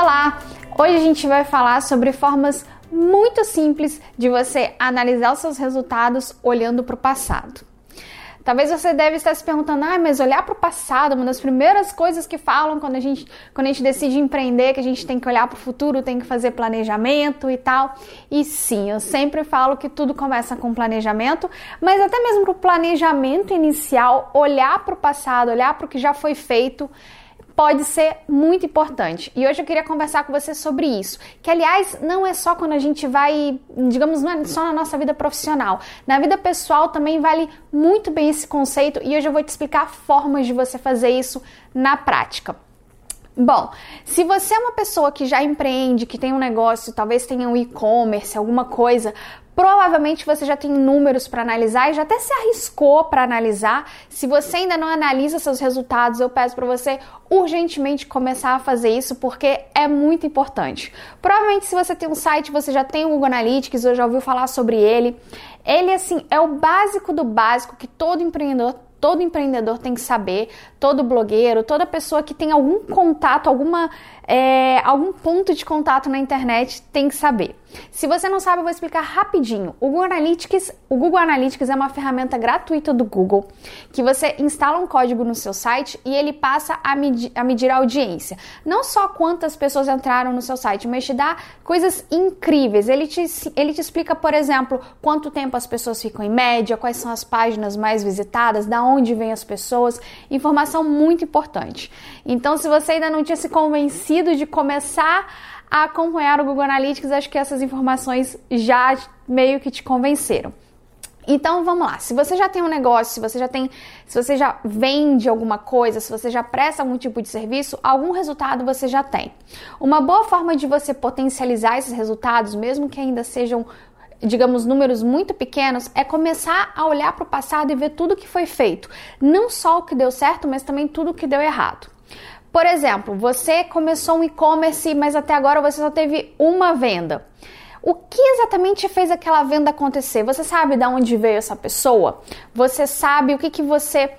Olá! Hoje a gente vai falar sobre formas muito simples de você analisar os seus resultados olhando para o passado. Talvez você deve estar se perguntando, ah, mas olhar para o passado, uma das primeiras coisas que falam quando a gente, quando a gente decide empreender, que a gente tem que olhar para o futuro, tem que fazer planejamento e tal. E sim, eu sempre falo que tudo começa com planejamento, mas até mesmo para o planejamento inicial, olhar para o passado, olhar para o que já foi feito, pode ser muito importante. E hoje eu queria conversar com você sobre isso. Que, aliás, não é só quando a gente vai, digamos, não é só na nossa vida profissional. Na vida pessoal também vale muito bem esse conceito e hoje eu vou te explicar formas de você fazer isso na prática. Bom, se você é uma pessoa que já empreende, que tem um negócio, talvez tenha um e-commerce, alguma coisa, Provavelmente você já tem números para analisar e já até se arriscou para analisar. Se você ainda não analisa seus resultados, eu peço para você urgentemente começar a fazer isso porque é muito importante. Provavelmente se você tem um site, você já tem o Google Analytics, ou já ouviu falar sobre ele. Ele assim é o básico do básico que todo empreendedor todo empreendedor tem que saber, todo blogueiro, toda pessoa que tem algum contato, alguma é, algum ponto de contato na internet tem que saber. Se você não sabe, eu vou explicar rapidinho. O Google Analytics, o Google Analytics é uma ferramenta gratuita do Google que você instala um código no seu site e ele passa a, medir a medir a audiência. Não só quantas pessoas entraram no seu site, mas te dá coisas incríveis. Ele te, ele te explica, por exemplo, quanto tempo as pessoas ficam em média, quais são as páginas mais visitadas, da onde vêm as pessoas, informação muito importante. Então, se você ainda não tinha se convencido de começar a acompanhar o Google Analytics, acho que essas informações já meio que te convenceram. Então vamos lá. Se você já tem um negócio, se você já tem, se você já vende alguma coisa, se você já presta algum tipo de serviço, algum resultado você já tem. Uma boa forma de você potencializar esses resultados, mesmo que ainda sejam digamos, números muito pequenos, é começar a olhar para o passado e ver tudo que foi feito. Não só o que deu certo, mas também tudo o que deu errado. Por exemplo, você começou um e-commerce, mas até agora você só teve uma venda. O que exatamente fez aquela venda acontecer? Você sabe de onde veio essa pessoa? Você sabe o que, que você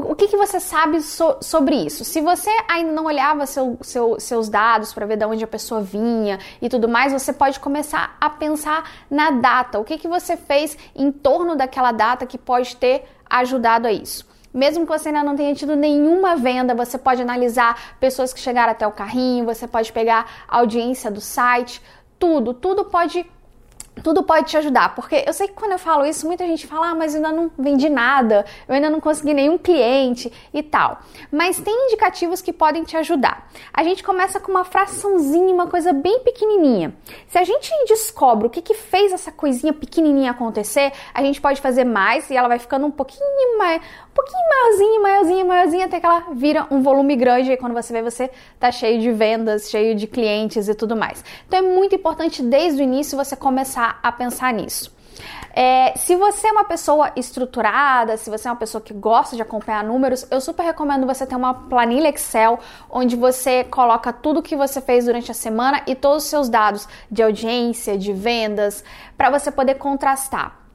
o, que, que você sabe so, sobre isso? Se você ainda não olhava seu, seu, seus dados para ver de onde a pessoa vinha e tudo mais, você pode começar a pensar na data. O que, que você fez em torno daquela data que pode ter ajudado a isso? Mesmo que você ainda não tenha tido nenhuma venda, você pode analisar pessoas que chegaram até o carrinho, você pode pegar a audiência do site, tudo, tudo pode tudo pode te ajudar, porque eu sei que quando eu falo isso, muita gente fala, ah, mas ainda não vendi nada, eu ainda não consegui nenhum cliente e tal. Mas tem indicativos que podem te ajudar. A gente começa com uma fraçãozinha, uma coisa bem pequenininha. Se a gente descobre o que, que fez essa coisinha pequenininha acontecer, a gente pode fazer mais e ela vai ficando um pouquinho mais, um pouquinho maiorzinha, maiorzinha, até que ela vira um volume grande e quando você vê, você tá cheio de vendas, cheio de clientes e tudo mais. Então é muito importante desde o início você começar a pensar nisso. É, se você é uma pessoa estruturada, se você é uma pessoa que gosta de acompanhar números, eu super recomendo você ter uma planilha Excel onde você coloca tudo que você fez durante a semana e todos os seus dados de audiência, de vendas, para você poder contrastar.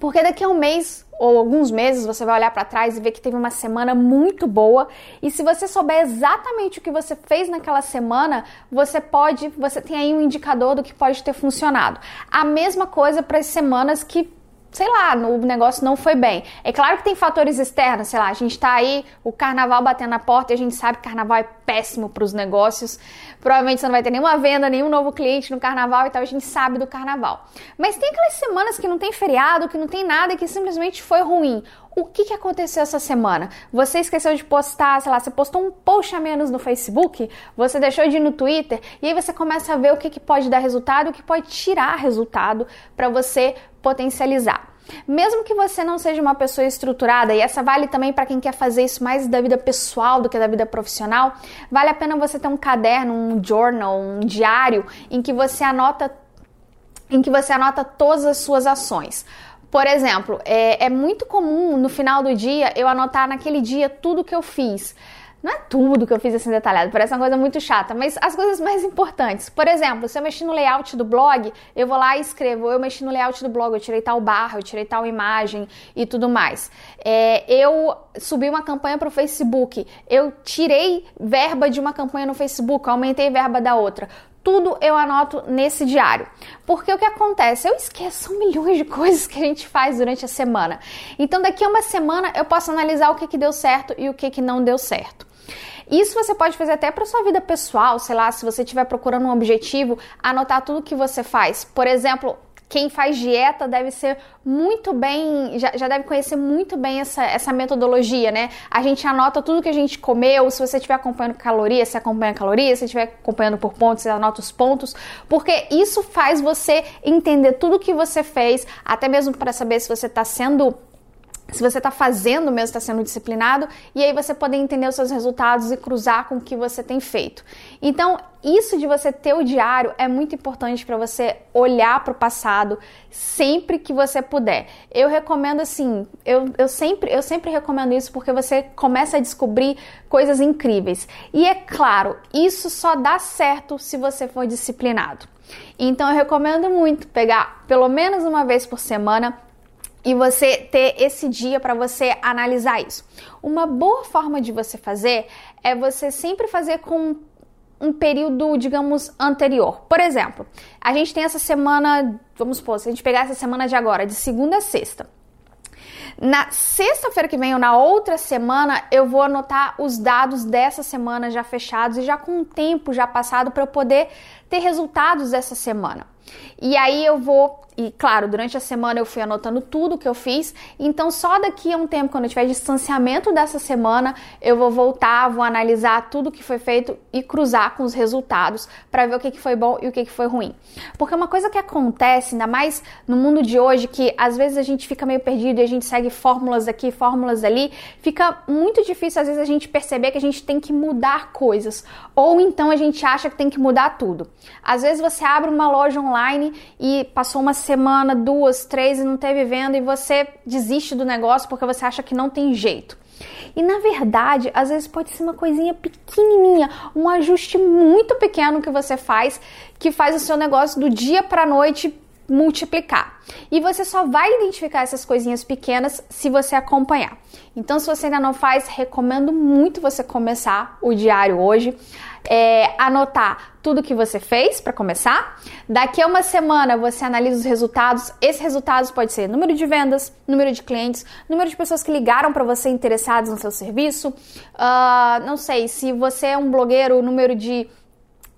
Porque daqui a um mês ou alguns meses você vai olhar para trás e ver que teve uma semana muito boa. E se você souber exatamente o que você fez naquela semana, você pode, você tem aí um indicador do que pode ter funcionado. A mesma coisa para as semanas que sei lá, o negócio não foi bem. É claro que tem fatores externos, sei lá, a gente tá aí, o carnaval batendo na porta e a gente sabe que carnaval é péssimo para os negócios. Provavelmente você não vai ter nenhuma venda, nenhum novo cliente no carnaval e tal, a gente sabe do carnaval. Mas tem aquelas semanas que não tem feriado, que não tem nada que simplesmente foi ruim. O que, que aconteceu essa semana? Você esqueceu de postar, sei lá, você postou um post a menos no Facebook, você deixou de ir no Twitter, e aí você começa a ver o que, que pode dar resultado o que pode tirar resultado para você potencializar. Mesmo que você não seja uma pessoa estruturada, e essa vale também para quem quer fazer isso mais da vida pessoal do que da vida profissional, vale a pena você ter um caderno, um journal, um diário em que você anota em que você anota todas as suas ações. Por exemplo, é, é muito comum no final do dia eu anotar naquele dia tudo que eu fiz. Não é tudo que eu fiz assim detalhado, parece uma coisa muito chata, mas as coisas mais importantes. Por exemplo, se eu mexi no layout do blog, eu vou lá e escrevo, eu mexi no layout do blog, eu tirei tal barra, eu tirei tal imagem e tudo mais. É, eu subi uma campanha para o Facebook, eu tirei verba de uma campanha no Facebook, aumentei verba da outra tudo eu anoto nesse diário. Porque o que acontece? Eu esqueço milhões de coisas que a gente faz durante a semana. Então, daqui a uma semana eu posso analisar o que, que deu certo e o que, que não deu certo. Isso você pode fazer até para sua vida pessoal, sei lá, se você estiver procurando um objetivo, anotar tudo que você faz. Por exemplo, quem faz dieta deve ser muito bem, já, já, deve conhecer muito bem essa, essa metodologia, né? A gente anota tudo que a gente comeu, se você estiver acompanhando calorias, você acompanha calorias, se estiver acompanhando por pontos, você anota os pontos, porque isso faz você entender tudo que você fez, até mesmo para saber se você está sendo se você está fazendo mesmo, está sendo disciplinado, e aí você poder entender os seus resultados e cruzar com o que você tem feito. Então, isso de você ter o diário é muito importante para você olhar para o passado sempre que você puder. Eu recomendo assim, eu, eu, sempre, eu sempre recomendo isso porque você começa a descobrir coisas incríveis. E é claro, isso só dá certo se você for disciplinado. Então eu recomendo muito pegar pelo menos uma vez por semana e você ter esse dia para você analisar isso. Uma boa forma de você fazer é você sempre fazer com um período, digamos, anterior. Por exemplo, a gente tem essa semana, vamos supor, se a gente pegar essa semana de agora, de segunda a sexta. Na sexta-feira que vem ou na outra semana, eu vou anotar os dados dessa semana já fechados e já com um tempo já passado para eu poder ter resultados dessa semana. E aí eu vou e claro, durante a semana eu fui anotando tudo que eu fiz. Então, só daqui a um tempo, quando eu tiver distanciamento dessa semana, eu vou voltar, vou analisar tudo que foi feito e cruzar com os resultados para ver o que, que foi bom e o que, que foi ruim. Porque uma coisa que acontece, ainda mais no mundo de hoje, que às vezes a gente fica meio perdido e a gente segue fórmulas aqui, fórmulas ali, fica muito difícil às vezes a gente perceber que a gente tem que mudar coisas. Ou então a gente acha que tem que mudar tudo. Às vezes você abre uma loja online e passou uma semana, duas, três e não teve venda e você desiste do negócio porque você acha que não tem jeito. E na verdade, às vezes pode ser uma coisinha pequenininha, um ajuste muito pequeno que você faz, que faz o seu negócio do dia para noite multiplicar. E você só vai identificar essas coisinhas pequenas se você acompanhar. Então, se você ainda não faz, recomendo muito você começar o diário hoje é, anotar tudo que você fez para começar. Daqui a uma semana você analisa os resultados. Esses resultados pode ser número de vendas, número de clientes, número de pessoas que ligaram para você interessados no seu serviço. Uh, não sei se você é um blogueiro, número de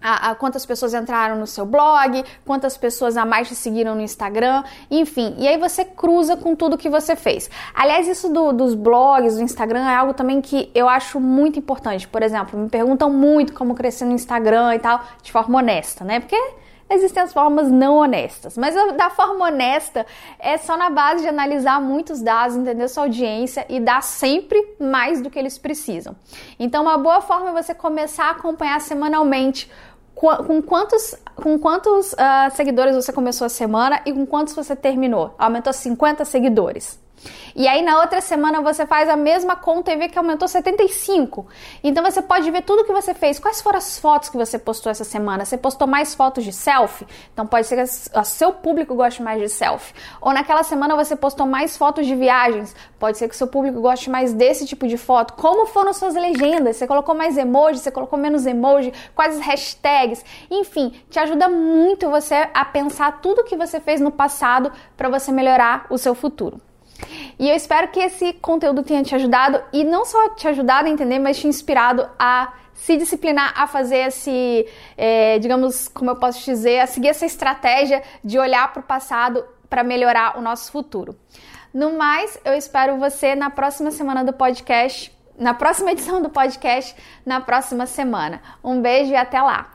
a, a, quantas pessoas entraram no seu blog, quantas pessoas a mais te seguiram no Instagram, enfim. E aí você cruza com tudo que você fez. Aliás, isso do, dos blogs, do Instagram, é algo também que eu acho muito importante. Por exemplo, me perguntam muito como crescer no Instagram e tal, de forma honesta, né? Porque existem as formas não honestas. Mas da forma honesta é só na base de analisar muitos dados, entender sua audiência e dar sempre mais do que eles precisam. Então, uma boa forma é você começar a acompanhar semanalmente com quantos, com quantos uh, seguidores você começou a semana e com quantos você terminou? Aumentou 50 seguidores. E aí na outra semana você faz a mesma conta e vê que aumentou 75. Então você pode ver tudo que você fez. Quais foram as fotos que você postou essa semana? Você postou mais fotos de selfie? Então pode ser que o seu público goste mais de selfie. Ou naquela semana você postou mais fotos de viagens? Pode ser que seu público goste mais desse tipo de foto. Como foram suas legendas? Você colocou mais emoji? Você colocou menos emoji? Quais hashtags? Enfim, te ajuda muito você a pensar tudo que você fez no passado para você melhorar o seu futuro. E eu espero que esse conteúdo tenha te ajudado e não só te ajudado a entender, mas te inspirado a se disciplinar a fazer esse, é, digamos, como eu posso dizer, a seguir essa estratégia de olhar para o passado para melhorar o nosso futuro. No mais, eu espero você na próxima semana do podcast, na próxima edição do podcast, na próxima semana. Um beijo e até lá!